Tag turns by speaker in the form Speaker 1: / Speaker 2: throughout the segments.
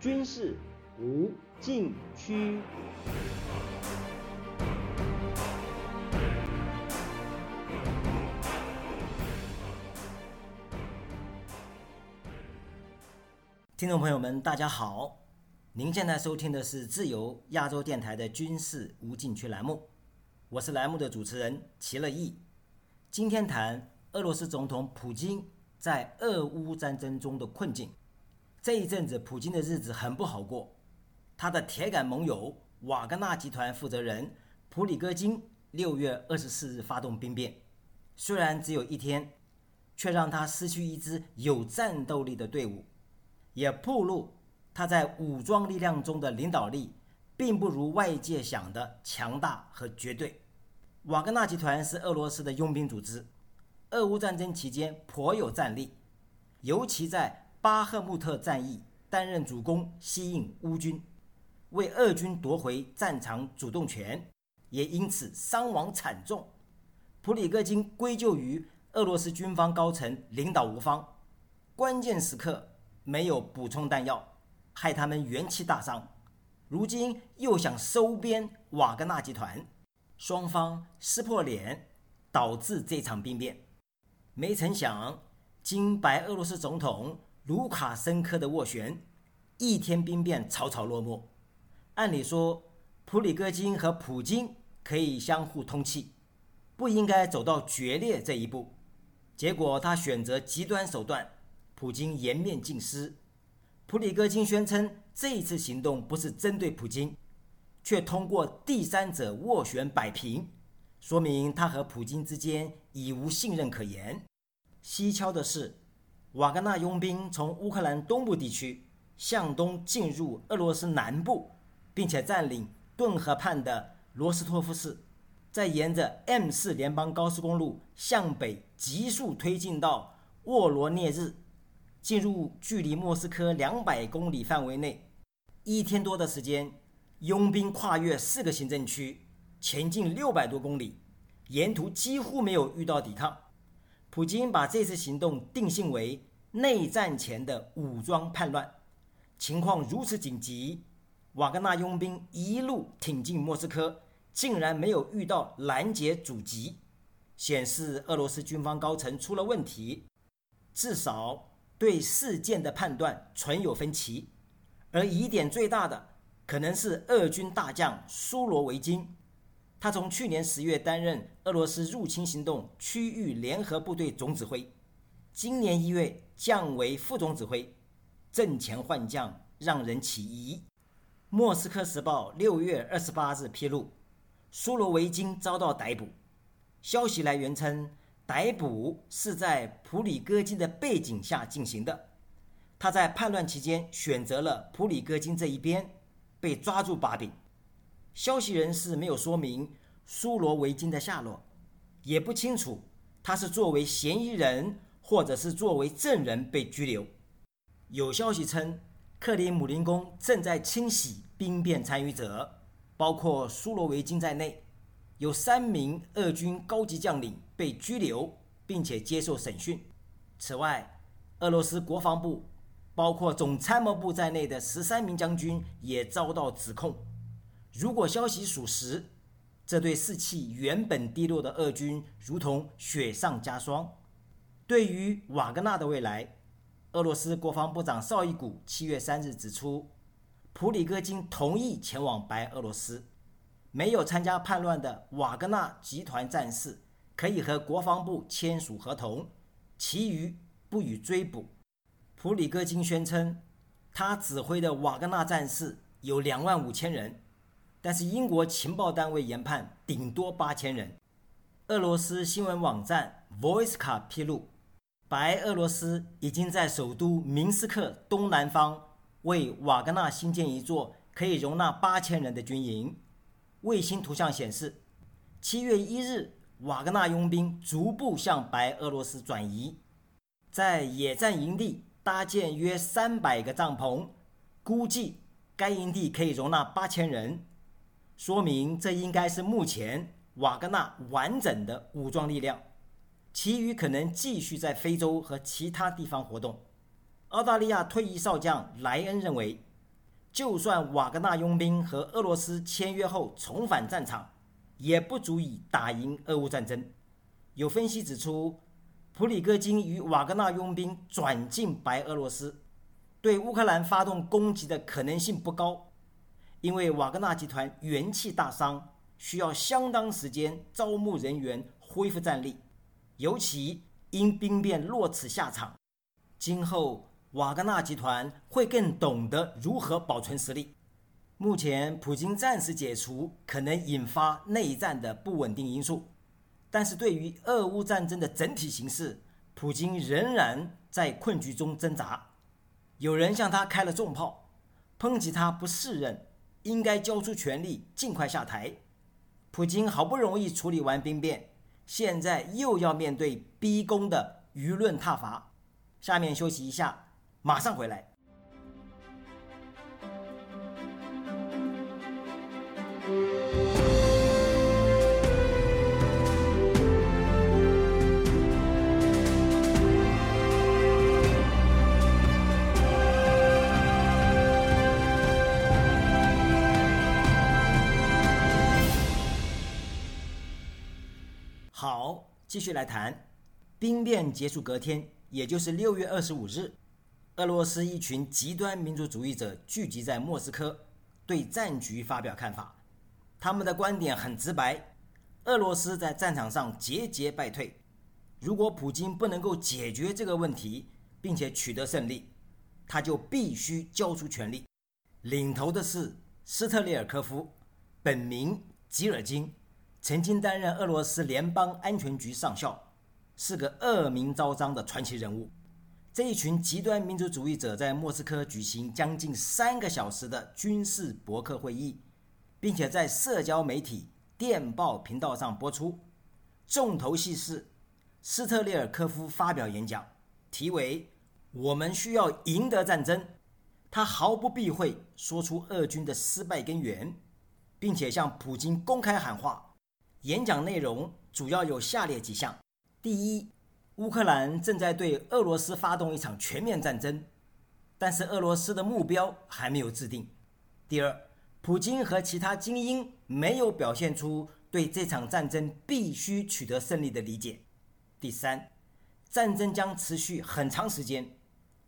Speaker 1: 军事无禁区。听众朋友们，大家好，您现在收听的是自由亚洲电台的军事无禁区栏目，我是栏目的主持人齐乐意。今天谈俄罗斯总统普京在俄乌战争中的困境。这一阵子，普京的日子很不好过。他的铁杆盟友瓦格纳集团负责人普里戈金六月二十四日发动兵变，虽然只有一天，却让他失去一支有战斗力的队伍。也暴露他在武装力量中的领导力，并不如外界想的强大和绝对。瓦格纳集团是俄罗斯的佣兵组织，俄乌战争期间颇有战力，尤其在巴赫穆特战役担任主攻，吸引乌军，为俄军夺回战场主动权，也因此伤亡惨重。普里戈金归咎于俄罗斯军方高层领导无方，关键时刻。没有补充弹药，害他们元气大伤。如今又想收编瓦格纳集团，双方撕破脸，导致这场兵变。没成想，经白俄罗斯总统卢卡申科的斡旋，一天兵变草草落幕。按理说，普里戈金和普京可以相互通气，不应该走到决裂这一步。结果他选择极端手段。普京颜面尽失，普里戈金宣称这一次行动不是针对普京，却通过第三者斡旋摆平，说明他和普京之间已无信任可言。蹊跷的是，瓦格纳佣兵从乌克兰东部地区向东进入俄罗斯南部，并且占领顿河畔的罗斯托夫市，再沿着 M 四联邦高速公路向北急速推进到沃罗涅日。进入距离莫斯科两百公里范围内，一天多的时间，佣兵跨越四个行政区，前进六百多公里，沿途几乎没有遇到抵抗。普京把这次行动定性为内战前的武装叛乱。情况如此紧急，瓦格纳佣兵一路挺进莫斯科，竟然没有遇到拦截阻击，显示俄罗斯军方高层出了问题，至少。对事件的判断存有分歧，而疑点最大的可能是俄军大将苏罗维金。他从去年十月担任俄罗斯入侵行动区域联合部队总指挥，今年一月降为副总指挥，阵前换将让人起疑。《莫斯科时报》六月二十八日披露，苏罗维金遭到逮捕，消息来源称。逮捕是在普里戈金的背景下进行的，他在叛乱期间选择了普里戈金这一边，被抓住把柄。消息人士没有说明苏罗维金的下落，也不清楚他是作为嫌疑人或者是作为证人被拘留。有消息称，克里姆林宫正在清洗兵变参与者，包括苏罗维金在内。有三名俄军高级将领被拘留，并且接受审讯。此外，俄罗斯国防部，包括总参谋部在内的十三名将军也遭到指控。如果消息属实，这对士气原本低落的俄军如同雪上加霜。对于瓦格纳的未来，俄罗斯国防部长绍伊古七月三日指出，普里戈金同意前往白俄罗斯。没有参加叛乱的瓦格纳集团战士可以和国防部签署合同，其余不予追捕。普里戈金宣称，他指挥的瓦格纳战士有两万五千人，但是英国情报单位研判顶多八千人。俄罗斯新闻网站 Voice 卡披露，白俄罗斯已经在首都明斯克东南方为瓦格纳新建一座可以容纳八千人的军营。卫星图像显示，七月一日，瓦格纳佣兵逐步向白俄罗斯转移，在野战营地搭建约三百个帐篷，估计该营地可以容纳八千人，说明这应该是目前瓦格纳完整的武装力量，其余可能继续在非洲和其他地方活动。澳大利亚退役少将莱恩认为，就算瓦格纳佣兵和俄罗斯签约后重返战场，也不足以打赢俄乌战争。有分析指出，普里戈金与瓦格纳佣兵转进白俄罗斯，对乌克兰发动攻击的可能性不高，因为瓦格纳集团元气大伤，需要相当时间招募人员恢复战力，尤其因兵变落此下场，今后。瓦格纳集团会更懂得如何保存实力。目前，普京暂时解除可能引发内战的不稳定因素，但是对于俄乌战争的整体形势，普京仍然在困局中挣扎。有人向他开了重炮，抨击他不适任，应该交出权力，尽快下台。普京好不容易处理完兵变，现在又要面对逼宫的舆论挞伐。下面休息一下。马上回来。继续来谈。兵变结束隔天，也就是六月二十五日。俄罗斯一群极端民族主义者聚集在莫斯科，对战局发表看法。他们的观点很直白：俄罗斯在战场上节节败退。如果普京不能够解决这个问题，并且取得胜利，他就必须交出权力。领头的是斯特列尔科夫，本名吉尔金，曾经担任俄罗斯联邦安全局上校，是个恶名昭彰的传奇人物。这一群极端民族主义者在莫斯科举行将近三个小时的军事博客会议，并且在社交媒体电报频道上播出。重头戏是斯特列尔科夫发表演讲，题为“我们需要赢得战争”。他毫不避讳说出俄军的失败根源，并且向普京公开喊话。演讲内容主要有下列几项：第一，乌克兰正在对俄罗斯发动一场全面战争，但是俄罗斯的目标还没有制定。第二，普京和其他精英没有表现出对这场战争必须取得胜利的理解。第三，战争将持续很长时间，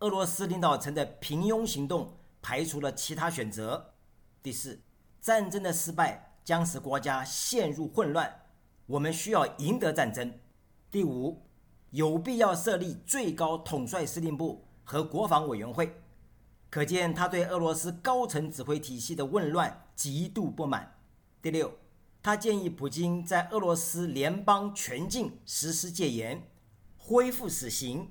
Speaker 1: 俄罗斯领导层的平庸行动排除了其他选择。第四，战争的失败将使国家陷入混乱，我们需要赢得战争。第五。有必要设立最高统帅司令部和国防委员会，可见他对俄罗斯高层指挥体系的混乱极度不满。第六，他建议普京在俄罗斯联邦全境实施戒严，恢复死刑，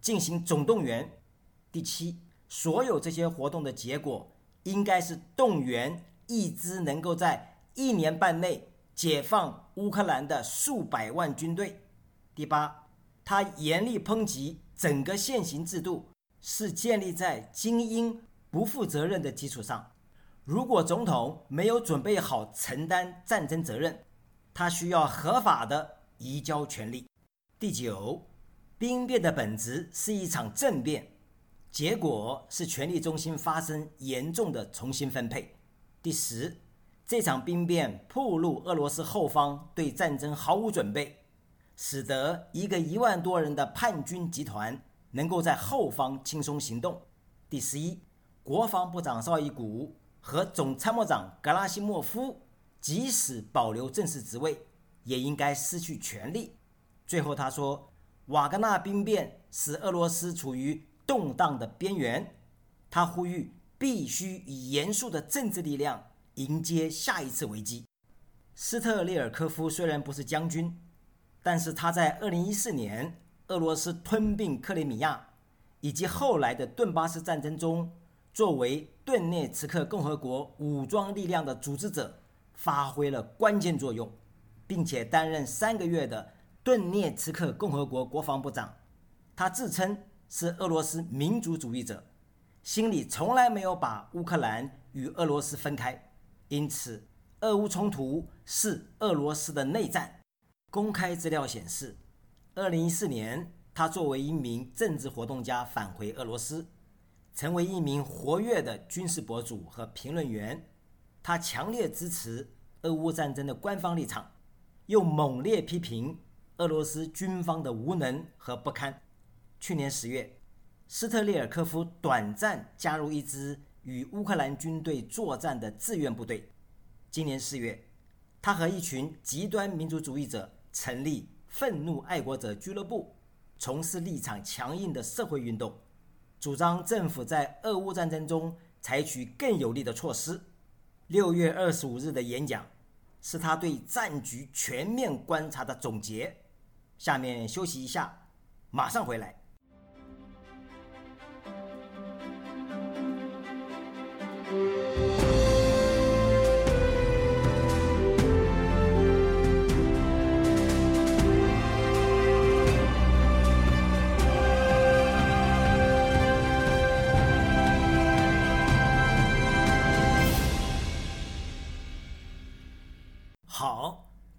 Speaker 1: 进行总动员。第七，所有这些活动的结果应该是动员一支能够在一年半内解放乌克兰的数百万军队。第八。他严厉抨击整个现行制度是建立在精英不负责任的基础上。如果总统没有准备好承担战争责任，他需要合法的移交权力。第九，兵变的本质是一场政变，结果是权力中心发生严重的重新分配。第十，这场兵变暴露俄罗斯后方对战争毫无准备。使得一个一万多人的叛军集团能够在后方轻松行动。第十一，国防部长绍伊古和总参谋长格拉西莫夫，即使保留正式职位，也应该失去权力。最后他说，瓦格纳兵变使俄罗斯处于动荡的边缘。他呼吁必须以严肃的政治力量迎接下一次危机。斯特列尔科夫虽然不是将军。但是他在2014年俄罗斯吞并克里米亚，以及后来的顿巴斯战争中，作为顿涅茨克共和国武装力量的组织者，发挥了关键作用，并且担任三个月的顿涅茨克共和国国防部长。他自称是俄罗斯民族主义者，心里从来没有把乌克兰与俄罗斯分开，因此俄乌冲突是俄罗斯的内战。公开资料显示，二零一四年，他作为一名政治活动家返回俄罗斯，成为一名活跃的军事博主和评论员。他强烈支持俄乌战争的官方立场，又猛烈批评俄罗斯军方的无能和不堪。去年十月，斯特列尔科夫短暂加入一支与乌克兰军队作战的志愿部队。今年四月，他和一群极端民族主义者成立“愤怒爱国者俱乐部”，从事立场强硬的社会运动，主张政府在俄乌战争中采取更有力的措施。六月二十五日的演讲，是他对战局全面观察的总结。下面休息一下，马上回来。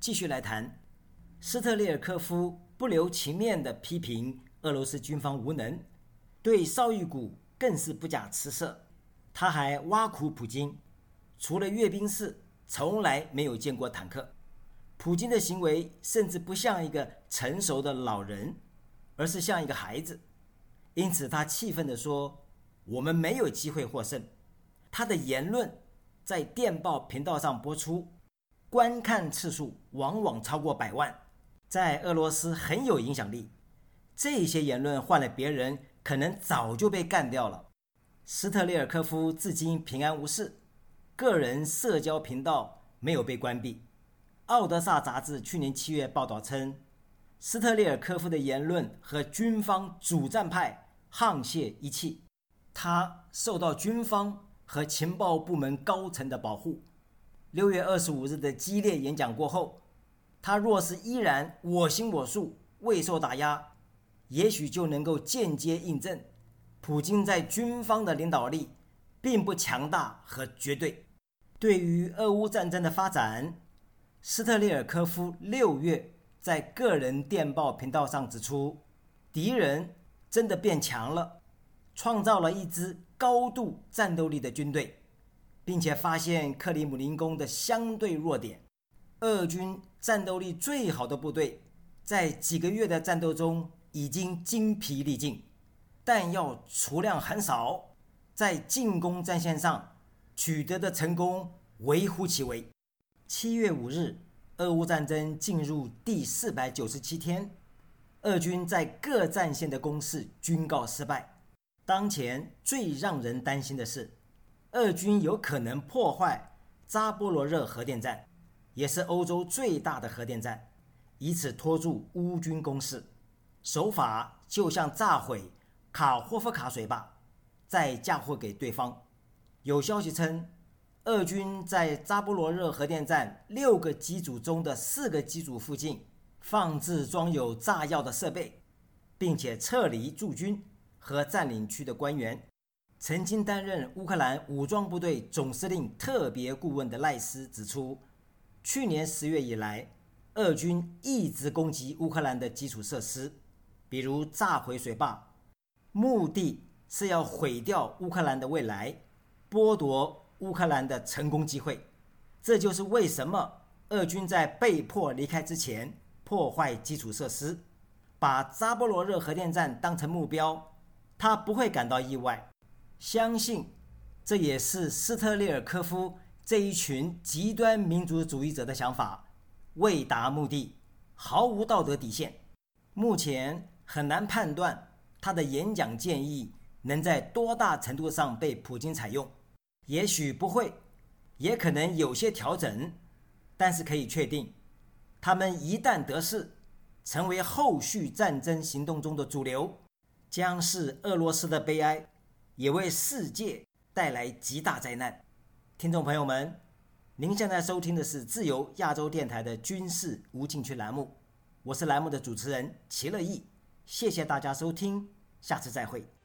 Speaker 1: 继续来谈，斯特列尔科夫不留情面的批评俄罗斯军方无能，对绍伊古更是不假辞色。他还挖苦普京，除了阅兵式，从来没有见过坦克。普京的行为甚至不像一个成熟的老人，而是像一个孩子。因此，他气愤地说：“我们没有机会获胜。”他的言论在电报频道上播出。观看次数往往超过百万，在俄罗斯很有影响力。这些言论换了别人，可能早就被干掉了。斯特列尔科夫至今平安无事，个人社交频道没有被关闭。奥德萨杂志去年七月报道称，斯特列尔科夫的言论和军方主战派沆瀣一气，他受到军方和情报部门高层的保护。六月二十五日的激烈演讲过后，他若是依然我行我素、未受打压，也许就能够间接印证，普京在军方的领导力并不强大和绝对。对于俄乌战争的发展，斯特列尔科夫六月在个人电报频道上指出，敌人真的变强了，创造了一支高度战斗力的军队。并且发现克里姆林宫的相对弱点，俄军战斗力最好的部队，在几个月的战斗中已经精疲力尽，弹药储量很少，在进攻战线上取得的成功微乎其微。七月五日，俄乌战争进入第四百九十七天，俄军在各战线的攻势均告失败。当前最让人担心的是。俄军有可能破坏扎波罗热核电站，也是欧洲最大的核电站，以此拖住乌军攻势。手法就像炸毁卡霍夫卡水坝，再嫁祸给对方。有消息称，俄军在扎波罗热核电站六个机组中的四个机组附近放置装有炸药的设备，并且撤离驻军和占领区的官员。曾经担任乌克兰武装部队总司令特别顾问的赖斯指出，去年十月以来，俄军一直攻击乌克兰的基础设施，比如炸毁水坝，目的是要毁掉乌克兰的未来，剥夺乌克兰的成功机会。这就是为什么俄军在被迫离开之前破坏基础设施，把扎波罗热核电站当成目标，他不会感到意外。相信，这也是斯特列尔科夫这一群极端民族主义者的想法，为达目的，毫无道德底线。目前很难判断他的演讲建议能在多大程度上被普京采用，也许不会，也可能有些调整。但是可以确定，他们一旦得势，成为后续战争行动中的主流，将是俄罗斯的悲哀。也为世界带来极大灾难。听众朋友们，您现在收听的是自由亚洲电台的军事无禁区栏目，我是栏目的主持人齐乐意，谢谢大家收听，下次再会。